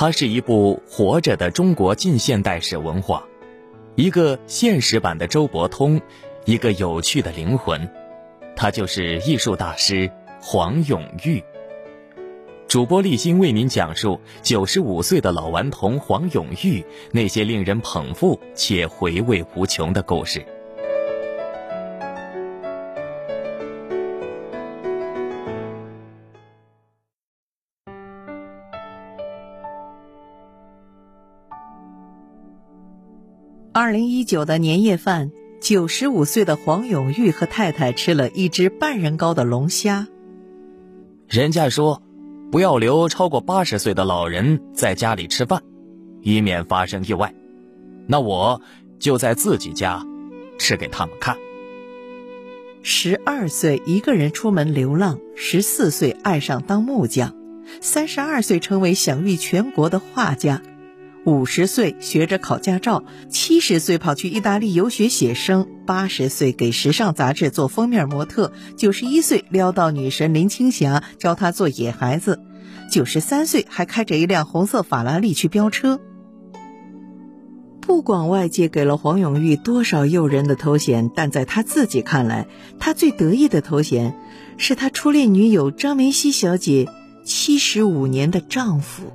它是一部活着的中国近现代史文化，一个现实版的周伯通，一个有趣的灵魂。他就是艺术大师黄永玉。主播立新为您讲述九十五岁的老顽童黄永玉那些令人捧腹且回味无穷的故事。二零一九的年夜饭，九十五岁的黄永玉和太太吃了一只半人高的龙虾。人家说，不要留超过八十岁的老人在家里吃饭，以免发生意外。那我就在自己家吃给他们看。十二岁一个人出门流浪，十四岁爱上当木匠，三十二岁成为享誉全国的画家。五十岁学着考驾照，七十岁跑去意大利游学写生，八十岁给时尚杂志做封面模特，九十一岁撩到女神林青霞教她做野孩子，九十三岁还开着一辆红色法拉利去飙车。不管外界给了黄永玉多少诱人的头衔，但在他自己看来，他最得意的头衔是他初恋女友张梅溪小姐七十五年的丈夫。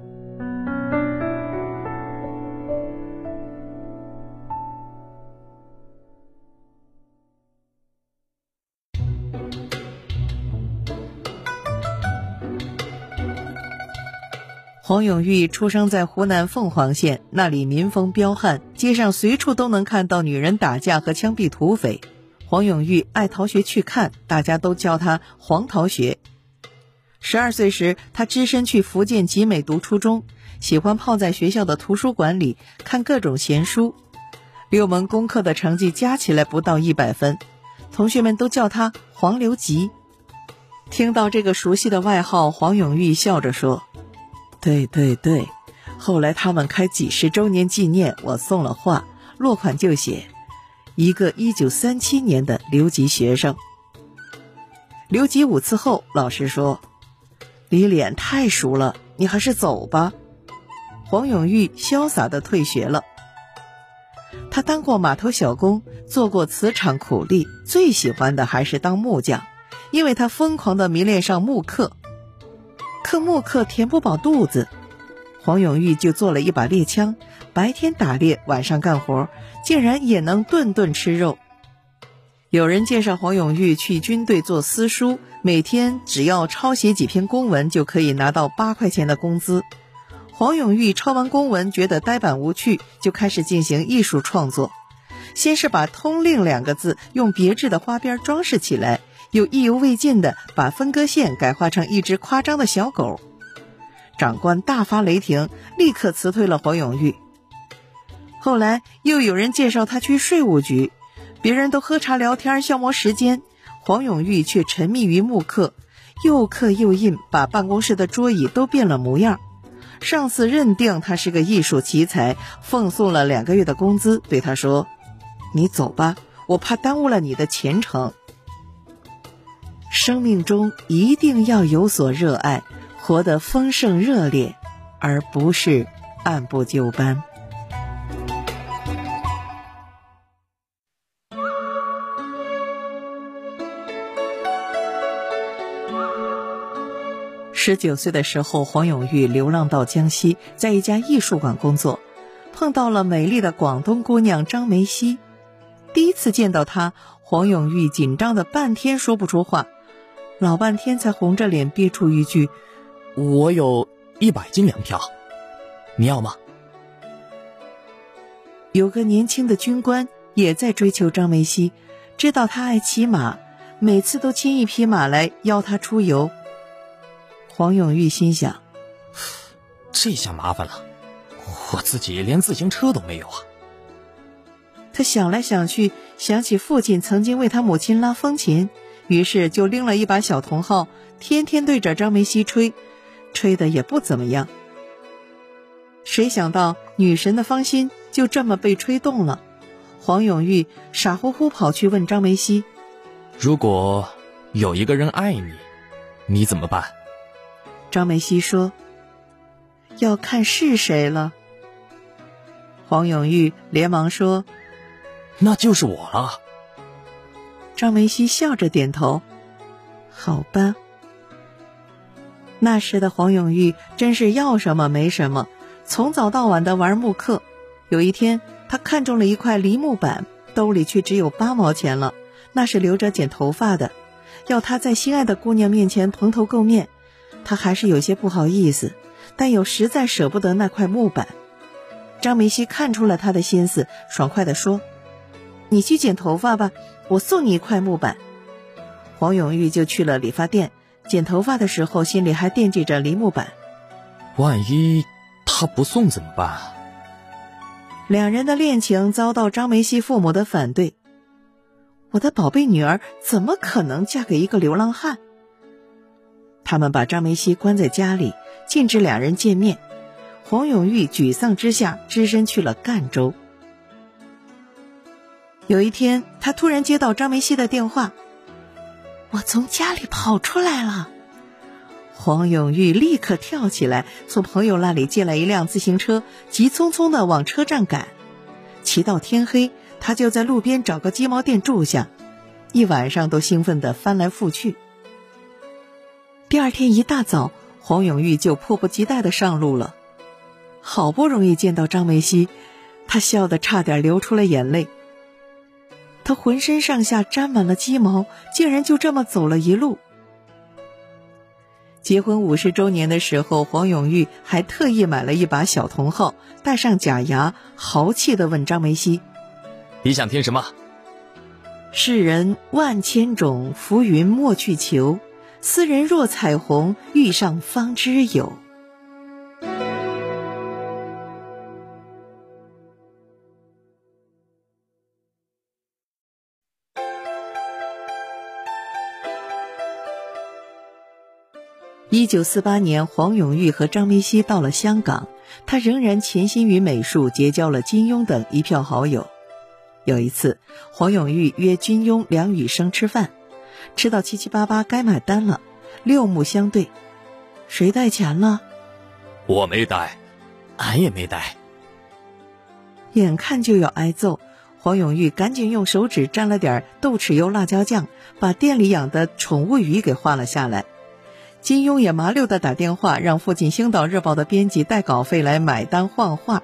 黄永玉出生在湖南凤凰县，那里民风彪悍，街上随处都能看到女人打架和枪毙土匪。黄永玉爱逃学去看，大家都叫他黄逃学。十二岁时，他只身去福建集美读初中，喜欢泡在学校的图书馆里看各种闲书，六门功课的成绩加起来不到一百分，同学们都叫他黄留级。听到这个熟悉的外号，黄永玉笑着说。对对对，后来他们开几十周年纪念，我送了画，落款就写一个一九三七年的留级学生。留级五次后，老师说：“你脸太熟了，你还是走吧。”黄永玉潇洒的退学了。他当过码头小工，做过瓷厂苦力，最喜欢的还是当木匠，因为他疯狂的迷恋上木刻。克木刻填不饱肚子，黄永玉就做了一把猎枪，白天打猎，晚上干活，竟然也能顿顿吃肉。有人介绍黄永玉去军队做私书，每天只要抄写几篇公文，就可以拿到八块钱的工资。黄永玉抄完公文，觉得呆板无趣，就开始进行艺术创作。先是把“通令”两个字用别致的花边装饰起来。又意犹未尽的把分割线改画成一只夸张的小狗，长官大发雷霆，立刻辞退了黄永玉。后来又有人介绍他去税务局，别人都喝茶聊天消磨时间，黄永玉却沉迷于木刻，又刻又印，把办公室的桌椅都变了模样。上司认定他是个艺术奇才，奉送了两个月的工资，对他说：“你走吧，我怕耽误了你的前程。”生命中一定要有所热爱，活得丰盛热烈，而不是按部就班。十九岁的时候，黄永玉流浪到江西，在一家艺术馆工作，碰到了美丽的广东姑娘张梅溪。第一次见到她，黄永玉紧张的半天说不出话。老半天才红着脸憋出一句：“我有一百斤粮票，你要吗？”有个年轻的军官也在追求张梅西，知道他爱骑马，每次都牵一匹马来邀他出游。黄永玉心想：“这下麻烦了，我自己连自行车都没有啊。”他想来想去，想起父亲曾经为他母亲拉风琴。于是就拎了一把小铜号，天天对着张梅西吹，吹的也不怎么样。谁想到女神的芳心就这么被吹动了？黄永玉傻乎乎跑去问张梅西：“如果有一个人爱你，你怎么办？”张梅西说：“要看是谁了。黄永玉连忙说：“那就是我了。”张梅西笑着点头：“好吧。”那时的黄永玉真是要什么没什么，从早到晚的玩木刻。有一天，他看中了一块梨木板，兜里却只有八毛钱了，那是留着剪头发的。要他在心爱的姑娘面前蓬头垢面，他还是有些不好意思，但又实在舍不得那块木板。张梅西看出了他的心思，爽快地说：“你去剪头发吧，我送你一块木板。”黄永玉就去了理发店。剪头发的时候，心里还惦记着梨木板。万一他不送怎么办？两人的恋情遭到张梅西父母的反对。我的宝贝女儿怎么可能嫁给一个流浪汉？他们把张梅西关在家里，禁止两人见面。黄永玉沮丧之下，只身去了赣州。有一天，他突然接到张梅溪的电话。我从家里跑出来了，黄永玉立刻跳起来，从朋友那里借来一辆自行车，急匆匆的往车站赶。骑到天黑，他就在路边找个鸡毛店住下，一晚上都兴奋的翻来覆去。第二天一大早，黄永玉就迫不及待的上路了。好不容易见到张梅溪，他笑得差点流出了眼泪。他浑身上下沾满了鸡毛，竟然就这么走了一路。结婚五十周年的时候，黄永玉还特意买了一把小铜号，戴上假牙，豪气的问张梅西：“你想听什么？”“世人万千种，浮云莫去求。斯人若彩虹，遇上方知有。”一九四八年，黄永玉和张梅溪到了香港，他仍然潜心于美术，结交了金庸等一票好友。有一次，黄永玉约金庸、梁羽生吃饭，吃到七七八八该买单了，六目相对，谁带钱了？我没带，俺也没带。眼看就要挨揍，黄永玉赶紧用手指沾了点豆豉油、辣椒酱，把店里养的宠物鱼给画了下来。金庸也麻溜的打电话，让附近《星岛日报》的编辑带稿费来买单换画，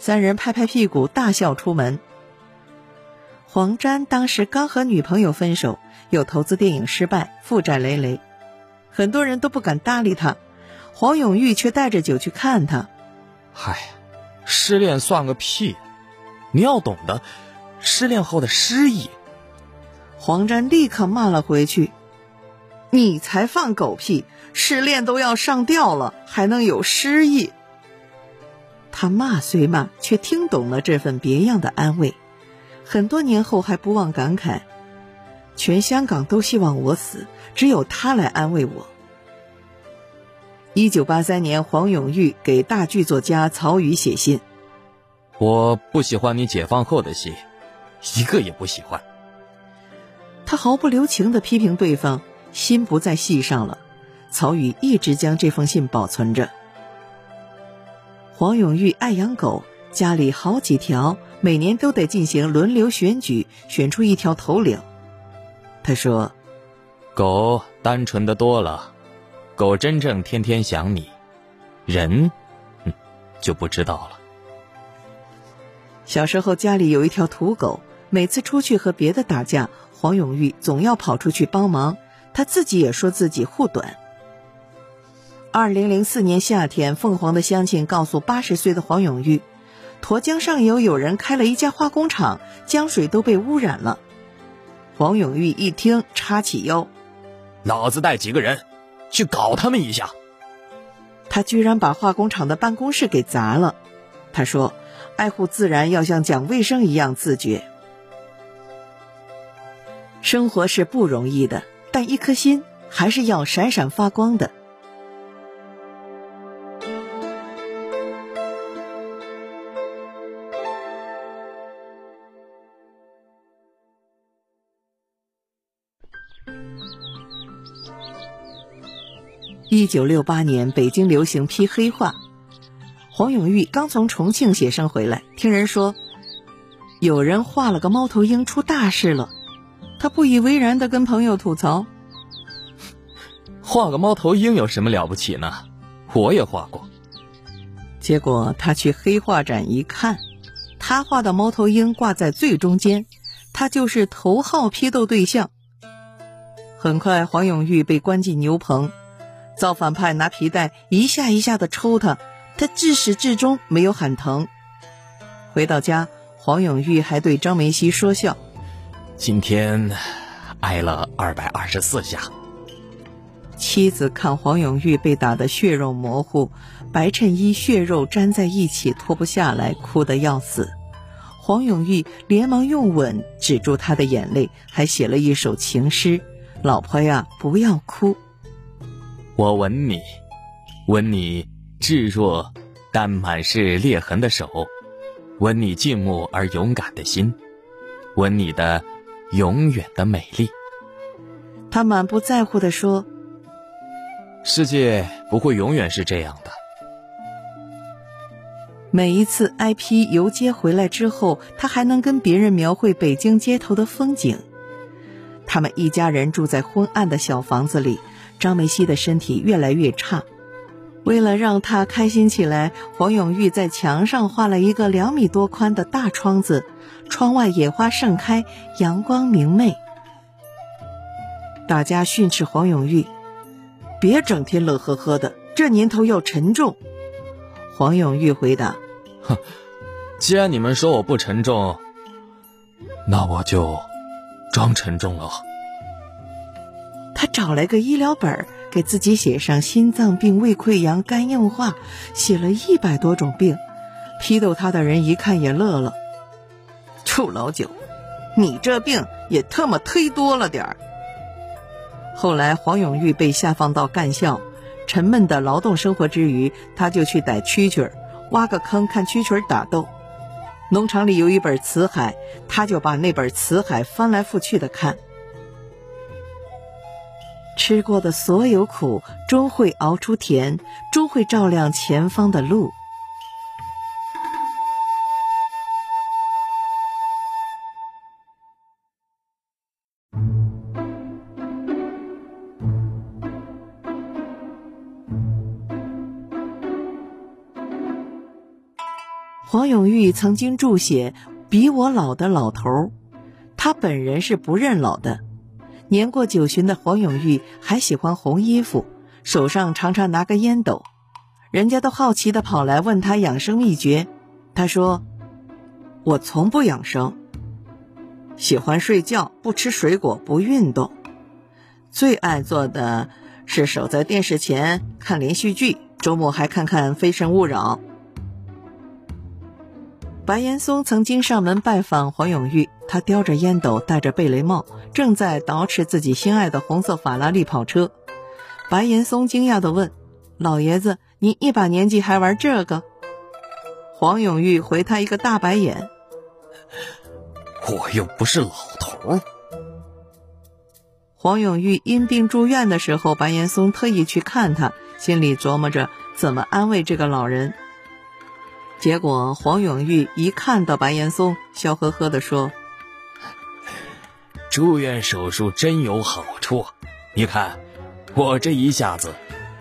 三人拍拍屁股大笑出门。黄沾当时刚和女朋友分手，又投资电影失败，负债累累，很多人都不敢搭理他。黄永玉却带着酒去看他。嗨，失恋算个屁！你要懂得失恋后的失意。黄沾立刻骂了回去。你才放狗屁！失恋都要上吊了，还能有诗意？他骂虽骂，却听懂了这份别样的安慰。很多年后，还不忘感慨：全香港都希望我死，只有他来安慰我。一九八三年，黄永玉给大剧作家曹禺写信：“我不喜欢你解放后的戏，一个也不喜欢。”他毫不留情的批评对方。心不在戏上了，曹禺一直将这封信保存着。黄永玉爱养狗，家里好几条，每年都得进行轮流选举，选出一条头领。他说：“狗单纯的多了，狗真正天天想你，人，就不知道了。”小时候家里有一条土狗，每次出去和别的打架，黄永玉总要跑出去帮忙。他自己也说自己护短。二零零四年夏天，凤凰的乡亲告诉八十岁的黄永玉，沱江上游有人开了一家化工厂，江水都被污染了。黄永玉一听，叉起腰，老子带几个人去搞他们一下。他居然把化工厂的办公室给砸了。他说：“爱护自然要像讲卫生一样自觉。生活是不容易的。”但一颗心还是要闪闪发光的。一九六八年，北京流行批黑话，黄永玉刚从重庆写生回来，听人说有人画了个猫头鹰出大事了，他不以为然的跟朋友吐槽：“画个猫头鹰有什么了不起呢？我也画过。”结果他去黑画展一看，他画的猫头鹰挂在最中间，他就是头号批斗对象。很快，黄永玉被关进牛棚，造反派拿皮带一下一下的抽他。他自始至终没有喊疼。回到家，黄永玉还对张梅溪说笑：“今天挨了二百二十四下。”妻子看黄永玉被打得血肉模糊，白衬衣血肉粘在一起脱不下来，哭得要死。黄永玉连忙用吻止住他的眼泪，还写了一首情诗：“老婆呀，不要哭，我吻你，吻你。”炙弱但满是裂痕的手，吻你静默而勇敢的心，吻你的永远的美丽。他满不在乎地说：“世界不会永远是这样的。”每一次 IP 游街回来之后，他还能跟别人描绘北京街头的风景。他们一家人住在昏暗的小房子里，张梅溪的身体越来越差。为了让他开心起来，黄永玉在墙上画了一个两米多宽的大窗子，窗外野花盛开，阳光明媚。大家训斥黄永玉：“别整天乐呵呵的，这年头要沉重。”黄永玉回答：“哼，既然你们说我不沉重，那我就装沉重了。”他找来个医疗本儿。给自己写上心脏病、胃溃疡、肝硬化，写了一百多种病。批斗他的人一看也乐了：“臭老九，你这病也特么忒多了点儿。”后来黄永玉被下放到干校，沉闷的劳动生活之余，他就去逮蛐蛐儿，挖个坑看蛐蛐儿打斗。农场里有一本《辞海》，他就把那本《辞海》翻来覆去的看。吃过的所有苦，终会熬出甜，终会照亮前方的路。黄永玉曾经注写“比我老的老头”，他本人是不认老的。年过九旬的黄永玉还喜欢红衣服，手上常常拿个烟斗，人家都好奇的跑来问他养生秘诀。他说：“我从不养生，喜欢睡觉，不吃水果，不运动，最爱做的是守在电视前看连续剧，周末还看看《非诚勿扰》。”白岩松曾经上门拜访黄永玉，他叼着烟斗，戴着贝雷帽，正在捯饬自己心爱的红色法拉利跑车。白岩松惊讶地问：“老爷子，您一把年纪还玩这个？”黄永玉回他一个大白眼：“我又不是老头。”黄永玉因病住院的时候，白岩松特意去看他，心里琢磨着怎么安慰这个老人。结果黄永玉一看到白岩松，笑呵呵地说：“住院手术真有好处，你看，我这一下子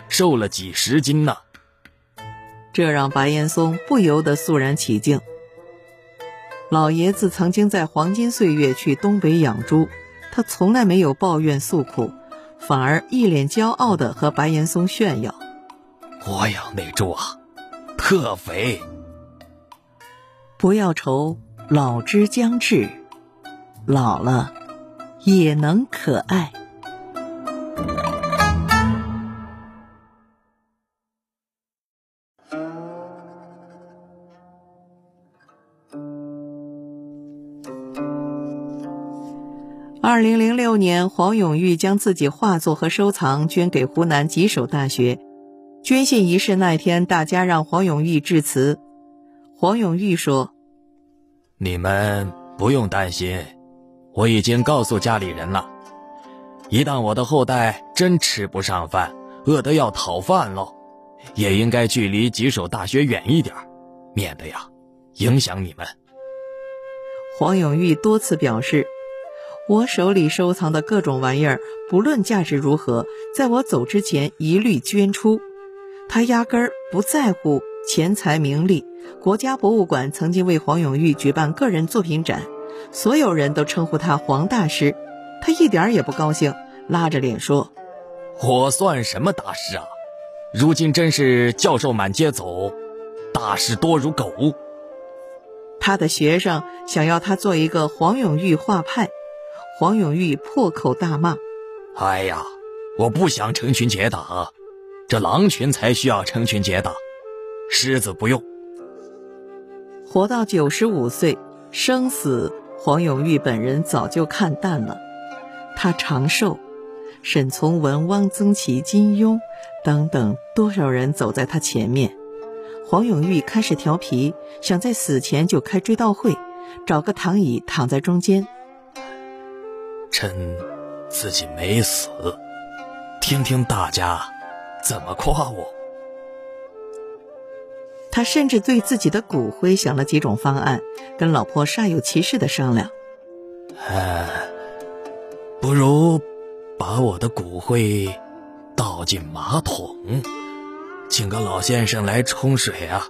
瘦了几十斤呢。”这让白岩松不由得肃然起敬。老爷子曾经在黄金岁月去东北养猪，他从来没有抱怨诉苦，反而一脸骄傲地和白岩松炫耀：“我养那猪啊，特肥。”不要愁，老之将至，老了也能可爱。二零零六年，黄永玉将自己画作和收藏捐给湖南吉首大学。捐献仪式那天，大家让黄永玉致辞。黄永玉说：“你们不用担心，我已经告诉家里人了。一旦我的后代真吃不上饭，饿得要讨饭喽，也应该距离几所大学远一点，免得呀影响你们。黄永玉多次表示，我手里收藏的各种玩意儿，不论价值如何，在我走之前一律捐出。他压根儿不在乎钱财名利。国家博物馆曾经为黄永玉举办个人作品展，所有人都称呼他黄大师，他一点也不高兴，拉着脸说：“我算什么大师啊？如今真是教授满街走，大师多如狗。”他的学生想要他做一个黄永玉画派，黄永玉破口大骂：“哎呀，我不想成群结党，这狼群才需要成群结党，狮子不用。”活到九十五岁，生死黄永玉本人早就看淡了。他长寿，沈从文、汪曾祺、金庸等等多少人走在他前面。黄永玉开始调皮，想在死前就开追悼会，找个躺椅躺在中间。趁自己没死，听听大家怎么夸我。他甚至对自己的骨灰想了几种方案，跟老婆煞有其事的商量。哎，不如把我的骨灰倒进马桶，请个老先生来冲水啊。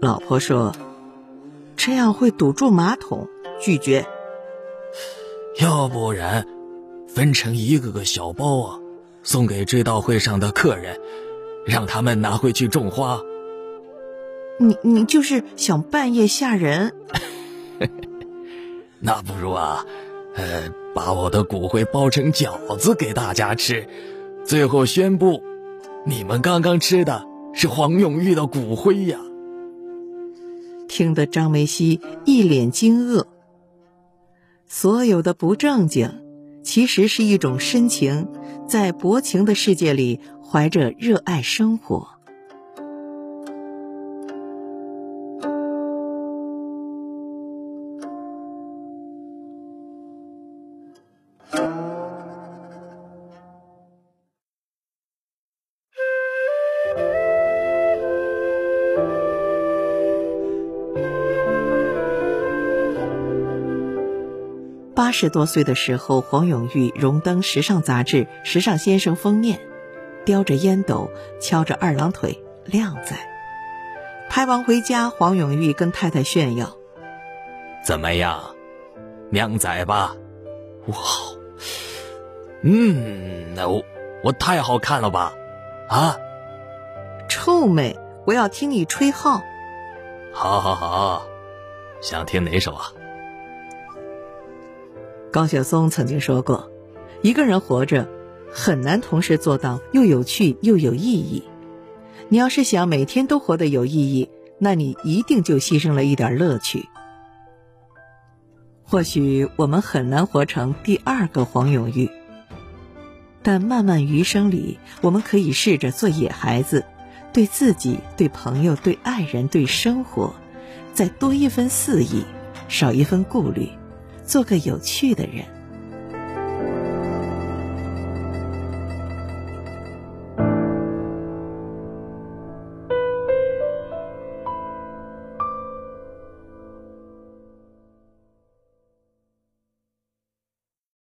老婆说：“这样会堵住马桶，拒绝。要不然，分成一个个小包啊，送给追悼会上的客人。”让他们拿回去种花。你你就是想半夜吓人？那不如啊，呃，把我的骨灰包成饺子给大家吃，最后宣布，你们刚刚吃的是黄永玉的骨灰呀！听得张梅溪一脸惊愕。所有的不正经，其实是一种深情，在薄情的世界里。怀着热爱生活。十多岁的时候，黄永玉荣登时尚杂志《时尚先生》封面。叼着烟斗，翘着二郎腿，靓仔。拍完回家，黄永玉跟太太炫耀：“怎么样，靓仔吧？哇，嗯，那我我太好看了吧？啊，臭美！我要听你吹号。好，好，好，想听哪首啊？”高晓松曾经说过：“一个人活着。”很难同时做到又有趣又有意义。你要是想每天都活得有意义，那你一定就牺牲了一点乐趣。或许我们很难活成第二个黄永玉，但漫漫余生里，我们可以试着做野孩子，对自己、对朋友、对爱人、对生活，再多一分肆意，少一分顾虑，做个有趣的人。